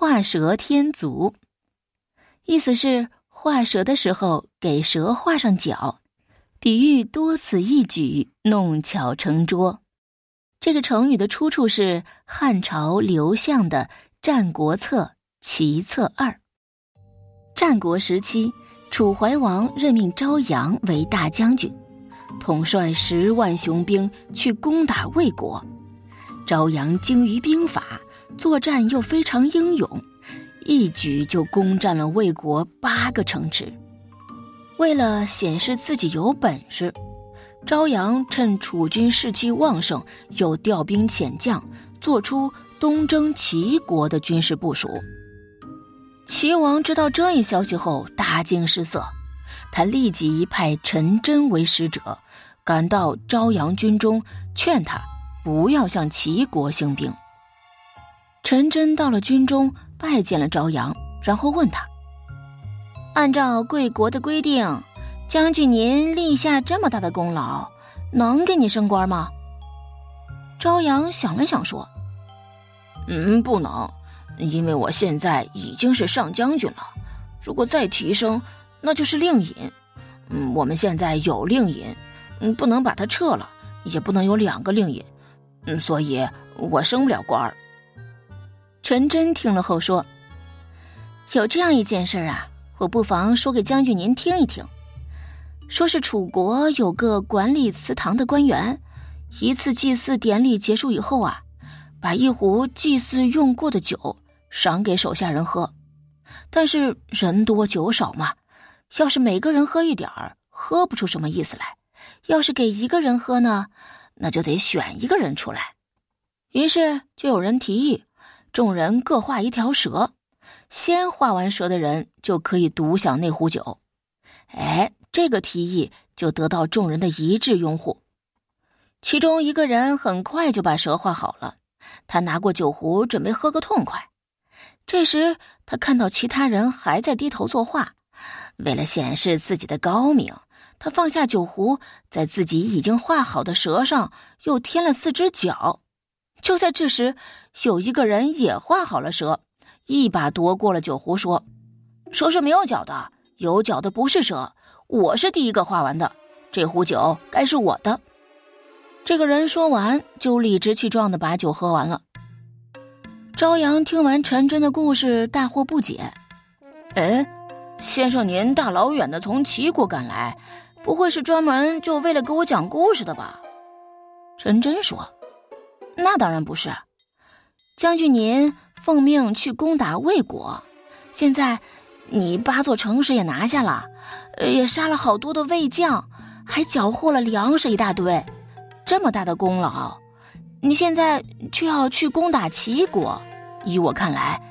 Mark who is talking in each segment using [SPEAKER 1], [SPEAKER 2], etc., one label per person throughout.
[SPEAKER 1] 画蛇添足，意思是画蛇的时候给蛇画上脚，比喻多此一举，弄巧成拙。这个成语的出处是汉朝刘向的《战国策·齐策二》。战国时期，楚怀王任命昭阳为大将军，统帅十万雄兵去攻打魏国。昭阳精于兵法，作战又非常英勇，一举就攻占了魏国八个城池。为了显示自己有本事。昭阳趁楚军士气旺盛，又调兵遣将，做出东征齐国的军事部署。齐王知道这一消息后，大惊失色，他立即派陈真为使者，赶到昭阳军中，劝他不要向齐国兴兵。陈真到了军中，拜见了朝阳，然后问他：“按照贵国的规定。”将军，您立下这么大的功劳，能给你升官吗？朝阳想了想说：“
[SPEAKER 2] 嗯，不能，因为我现在已经是上将军了。如果再提升，那就是令尹。嗯，我们现在有令尹，嗯，不能把他撤了，也不能有两个令尹，嗯，所以我升不了官儿。”
[SPEAKER 1] 陈真听了后说：“有这样一件事啊，我不妨说给将军您听一听。”说是楚国有个管理祠堂的官员，一次祭祀典礼结束以后啊，把一壶祭祀用过的酒赏给手下人喝。但是人多酒少嘛，要是每个人喝一点儿，喝不出什么意思来；要是给一个人喝呢，那就得选一个人出来。于是就有人提议，众人各画一条蛇，先画完蛇的人就可以独享那壶酒。哎。这个提议就得到众人的一致拥护。其中一个人很快就把蛇画好了，他拿过酒壶准备喝个痛快。这时他看到其他人还在低头作画，为了显示自己的高明，他放下酒壶，在自己已经画好的蛇上又添了四只脚。就在这时，有一个人也画好了蛇，一把夺过了酒壶，说：“蛇是没有脚的，有脚的不是蛇。”我是第一个画完的，这壶酒该是我的。这个人说完，就理直气壮的把酒喝完了。朝阳听完陈真的故事，大惑不解：“
[SPEAKER 2] 哎，先生您大老远的从齐国赶来，不会是专门就为了给我讲故事的吧？”
[SPEAKER 1] 陈真说：“那当然不是，将军您奉命去攻打魏国，现在。”你八座城池也拿下了，也杀了好多的魏将，还缴获了粮食一大堆，这么大的功劳，你现在却要去攻打齐国。依我看来，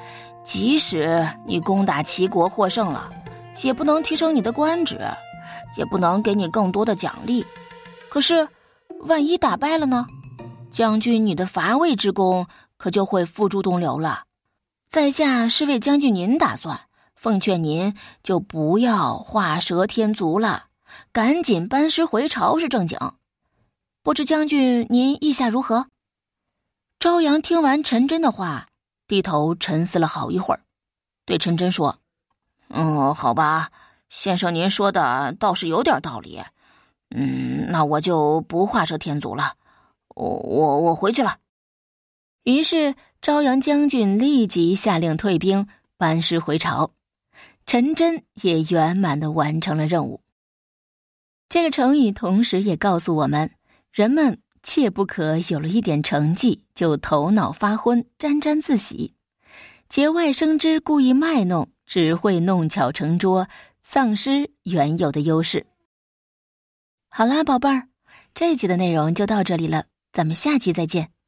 [SPEAKER 1] 即使你攻打齐国获胜了，也不能提升你的官职，也不能给你更多的奖励。可是，万一打败了呢？将军，你的伐魏之功可就会付诸东流了。在下是为将军您打算。奉劝您就不要画蛇添足了，赶紧班师回朝是正经。不知将军您意下如何？朝阳听完陈真的话，低头沉思了好一会儿，对陈真说：“
[SPEAKER 2] 嗯，好吧，先生您说的倒是有点道理。嗯，那我就不画蛇添足了，我我我回去了。”
[SPEAKER 1] 于是朝阳将军立即下令退兵，班师回朝。陈真也圆满的完成了任务。这个成语同时也告诉我们，人们切不可有了一点成绩就头脑发昏、沾沾自喜，节外生枝、故意卖弄，只会弄巧成拙，丧失原有的优势。好啦，宝贝儿，这集的内容就到这里了，咱们下期再见。